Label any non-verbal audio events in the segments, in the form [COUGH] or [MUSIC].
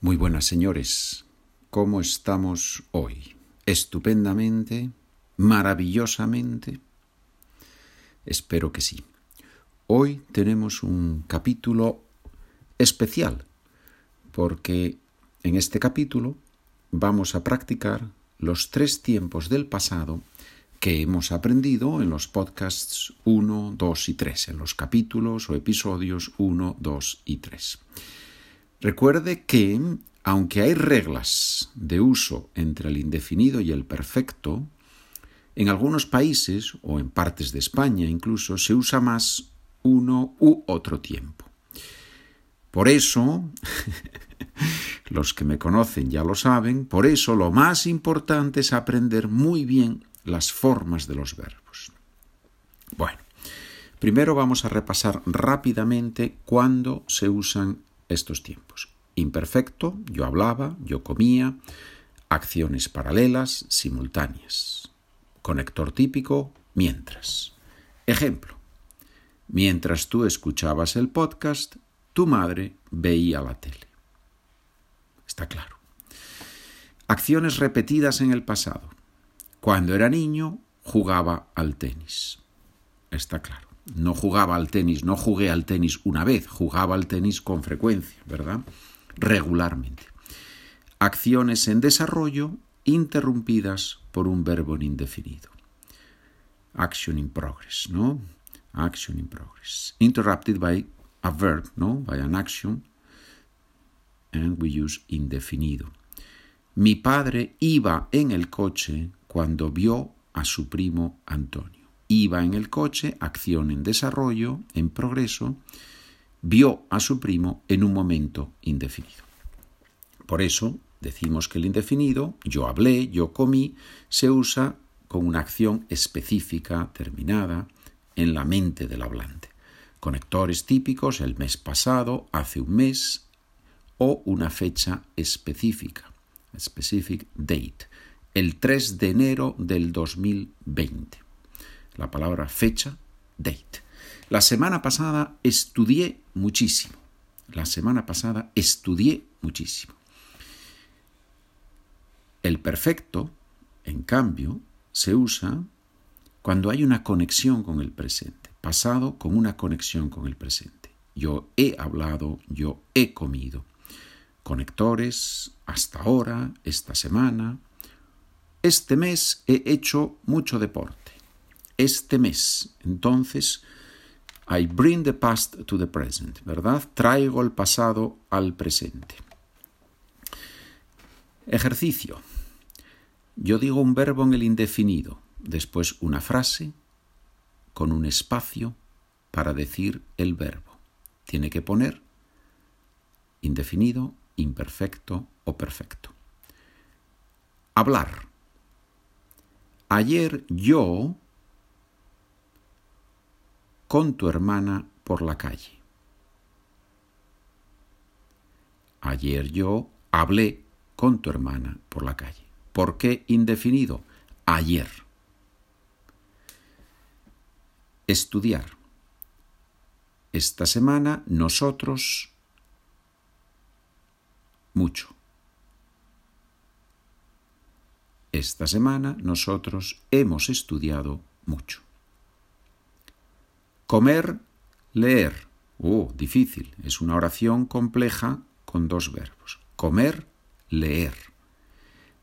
Muy buenas, señores. ¿Cómo estamos hoy? ¿Estupendamente? ¿Maravillosamente? Espero que sí. Hoy tenemos un capítulo especial, porque en este capítulo vamos a practicar los tres tiempos del pasado que hemos aprendido en los podcasts 1, 2 y 3, en los capítulos o episodios 1, 2 y 3. Recuerde que, aunque hay reglas de uso entre el indefinido y el perfecto, en algunos países, o en partes de España incluso, se usa más uno u otro tiempo. Por eso, [LAUGHS] los que me conocen ya lo saben, por eso lo más importante es aprender muy bien las formas de los verbos. Bueno, primero vamos a repasar rápidamente cuándo se usan estos tiempos. Imperfecto, yo hablaba, yo comía, acciones paralelas, simultáneas. Conector típico, mientras. Ejemplo. Mientras tú escuchabas el podcast, tu madre veía la tele. Está claro. Acciones repetidas en el pasado. Cuando era niño, jugaba al tenis. Está claro no jugaba al tenis, no jugué al tenis una vez, jugaba al tenis con frecuencia, ¿verdad? Regularmente. Acciones en desarrollo interrumpidas por un verbo en indefinido. Action in progress, ¿no? Action in progress. Interrupted by a verb, ¿no? By an action. And we use indefinido. Mi padre iba en el coche cuando vio a su primo Antonio iba en el coche, acción en desarrollo, en progreso, vio a su primo en un momento indefinido. Por eso decimos que el indefinido, yo hablé, yo comí, se usa con una acción específica, terminada, en la mente del hablante. Conectores típicos, el mes pasado, hace un mes, o una fecha específica, specific date, el 3 de enero del 2020 la palabra fecha, date. La semana pasada estudié muchísimo. La semana pasada estudié muchísimo. El perfecto, en cambio, se usa cuando hay una conexión con el presente. Pasado con una conexión con el presente. Yo he hablado, yo he comido. Conectores, hasta ahora, esta semana. Este mes he hecho mucho deporte este mes. Entonces, I bring the past to the present, ¿verdad? Traigo el pasado al presente. Ejercicio. Yo digo un verbo en el indefinido, después una frase con un espacio para decir el verbo. Tiene que poner indefinido, imperfecto o perfecto. Hablar. Ayer yo con tu hermana por la calle. Ayer yo hablé con tu hermana por la calle. ¿Por qué indefinido? Ayer. Estudiar. Esta semana nosotros mucho. Esta semana nosotros hemos estudiado mucho. Comer, leer. Oh, difícil. Es una oración compleja con dos verbos. Comer, leer.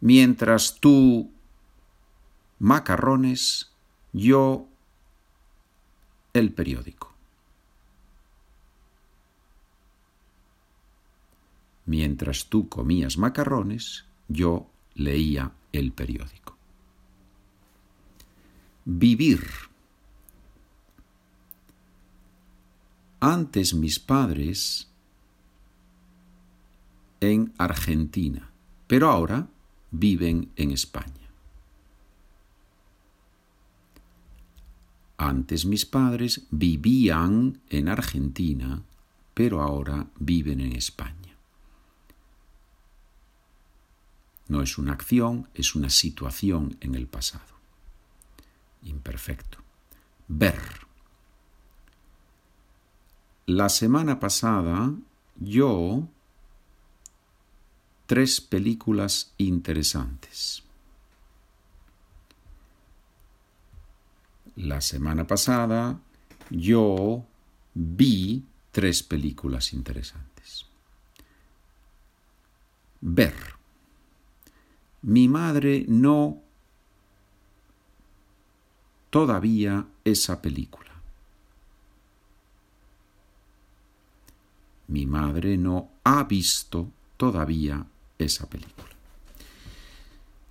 Mientras tú macarrones, yo el periódico. Mientras tú comías macarrones, yo leía el periódico. Vivir. Antes mis padres en Argentina, pero ahora viven en España. Antes mis padres vivían en Argentina, pero ahora viven en España. No es una acción, es una situación en el pasado. Imperfecto. Ver. La semana pasada yo tres películas interesantes. La semana pasada yo vi tres películas interesantes. Ver. Mi madre no todavía esa película. Mi madre no ha visto todavía esa película.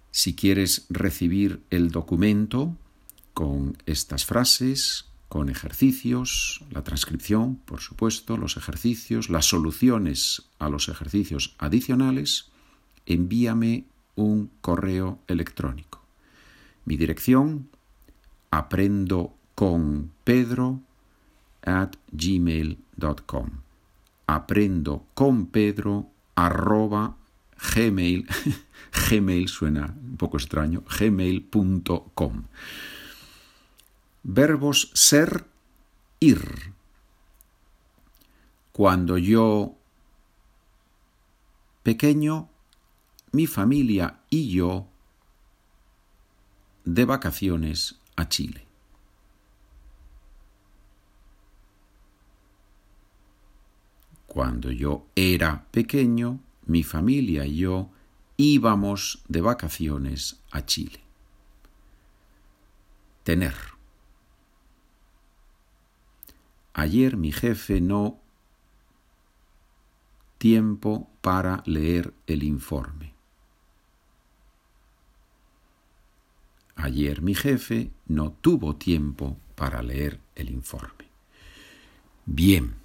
Si quieres recibir el documento con estas frases, con ejercicios, la transcripción, por supuesto, los ejercicios, las soluciones a los ejercicios adicionales, envíame un correo electrónico. Mi dirección, aprendo con pedro at gmail.com. Aprendo con pedro arroba gmail, [LAUGHS] gmail suena un poco extraño, gmail.com. Verbos ser, ir. Cuando yo pequeño, mi familia y yo de vacaciones a Chile. Cuando yo era pequeño, mi familia y yo íbamos de vacaciones a Chile. Tener. Ayer mi jefe no tiempo para leer el informe. Ayer mi jefe no tuvo tiempo para leer el informe. Bien.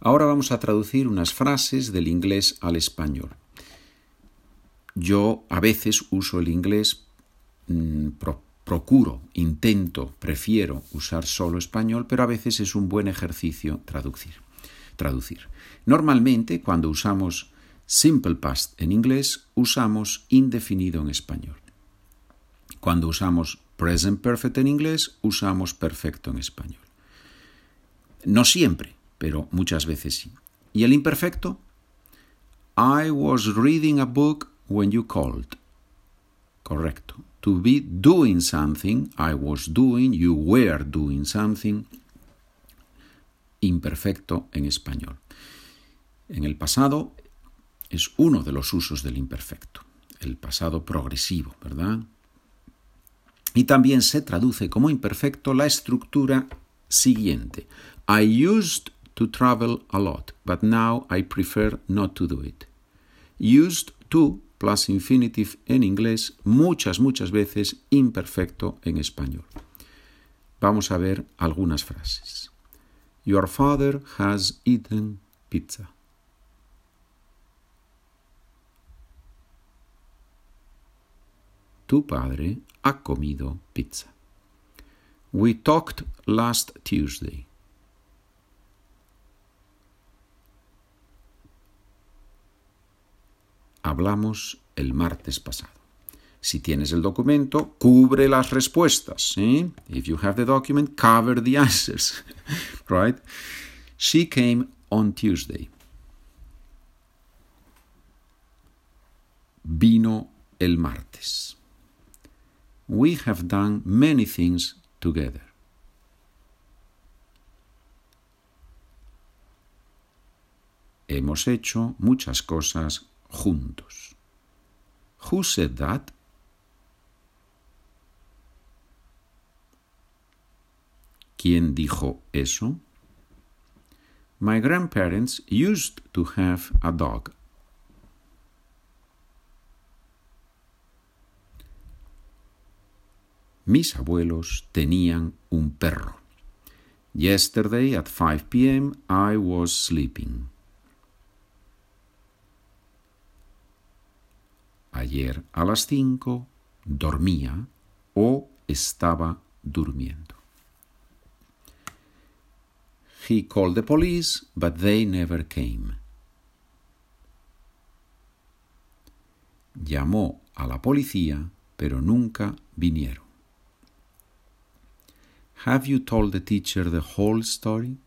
Ahora vamos a traducir unas frases del inglés al español. Yo a veces uso el inglés mmm, procuro, intento, prefiero usar solo español, pero a veces es un buen ejercicio traducir. traducir. Normalmente, cuando usamos simple past en inglés, usamos indefinido en español. Cuando usamos present perfect en inglés, usamos perfecto en español. No siempre, pero muchas veces sí. ¿Y el imperfecto? I was reading a book when you called. Correcto to be doing something, I was doing, you were doing something, imperfecto en español. En el pasado es uno de los usos del imperfecto, el pasado progresivo, ¿verdad? Y también se traduce como imperfecto la estructura siguiente. I used to travel a lot, but now I prefer not to do it. Used to plus infinitive en inglés, muchas, muchas veces imperfecto en español. Vamos a ver algunas frases. Your father has eaten pizza. Tu padre ha comido pizza. We talked last Tuesday. Hablamos el martes pasado. Si tienes el documento, cubre las respuestas. ¿sí? If you have the document, cover the answers. [LAUGHS] right? She came on Tuesday. Vino el martes. We have done many things together. Hemos hecho muchas cosas juntos. Who said that? ¿Quién dijo eso? My grandparents used to have a dog. Mis abuelos tenían un perro. Yesterday at 5 p.m. I was sleeping. Ayer a las cinco dormía o estaba durmiendo. He called the police, but they never came. Llamó a la policía, pero nunca vinieron. Have you told the teacher the whole story?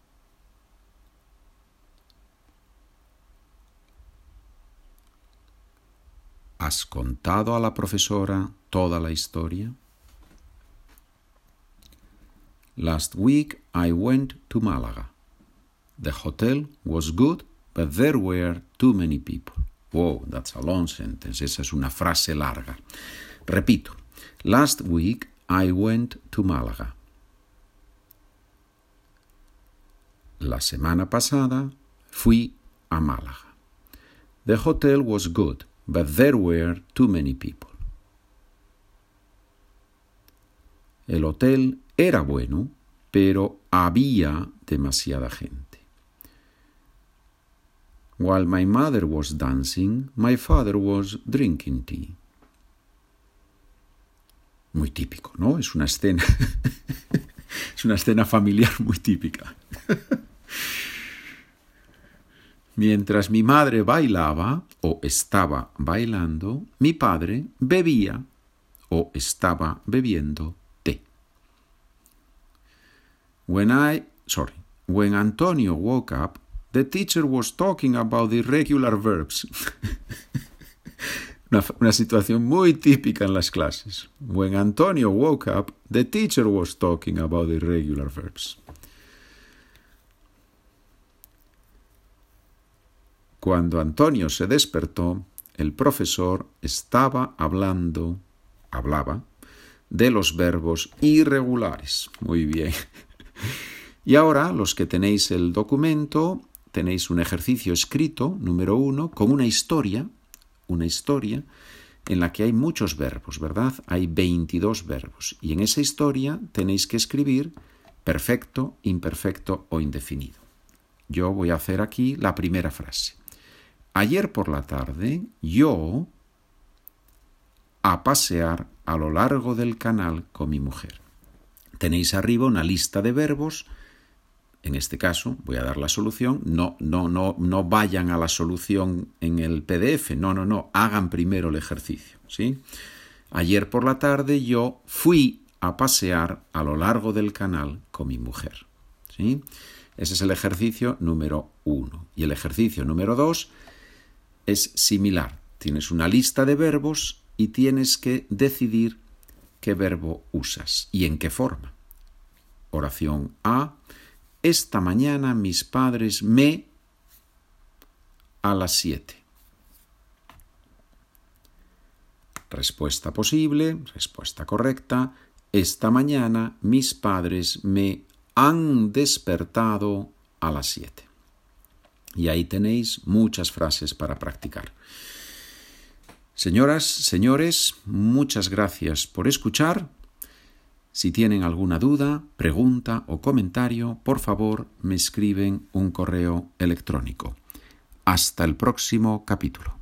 ¿Has contado a la profesora toda la historia? Last week I went to Malaga. The hotel was good, but there were too many people. Whoa, that's a long sentence. Esa es una frase larga. Repito. Last week I went to Málaga. La semana pasada fui a Málaga. The hotel was good, but there were too many people. El hotel era bueno, pero había demasiada gente. While my mother was dancing, my father was drinking tea. Muy típico, ¿no? Es una escena. [LAUGHS] es una escena familiar muy típica. [LAUGHS] Mientras mi madre bailaba o estaba bailando, mi padre bebía o estaba bebiendo té. When I, sorry, when Antonio woke up, the teacher was talking about the irregular verbs. [LAUGHS] una, una, situación muy típica en las clases. When Antonio woke up, the teacher was talking about the irregular verbs. Cuando Antonio se despertó, el profesor estaba hablando, hablaba, de los verbos irregulares. Muy bien. [LAUGHS] Y ahora, los que tenéis el documento, tenéis un ejercicio escrito, número uno, con una historia, una historia en la que hay muchos verbos, ¿verdad? Hay 22 verbos. Y en esa historia tenéis que escribir perfecto, imperfecto o indefinido. Yo voy a hacer aquí la primera frase. Ayer por la tarde yo a pasear a lo largo del canal con mi mujer. Tenéis arriba una lista de verbos. En este caso, voy a dar la solución. No, no, no, no vayan a la solución en el PDF. No, no, no. Hagan primero el ejercicio. ¿sí? Ayer por la tarde yo fui a pasear a lo largo del canal con mi mujer. ¿sí? Ese es el ejercicio número uno. Y el ejercicio número dos es similar. Tienes una lista de verbos y tienes que decidir qué verbo usas y en qué forma. Oración A. Esta mañana mis padres me a las 7. Respuesta posible, respuesta correcta. Esta mañana mis padres me han despertado a las 7. Y ahí tenéis muchas frases para practicar. Señoras, señores, muchas gracias por escuchar. Si tienen alguna duda, pregunta o comentario, por favor me escriben un correo electrónico. Hasta el próximo capítulo.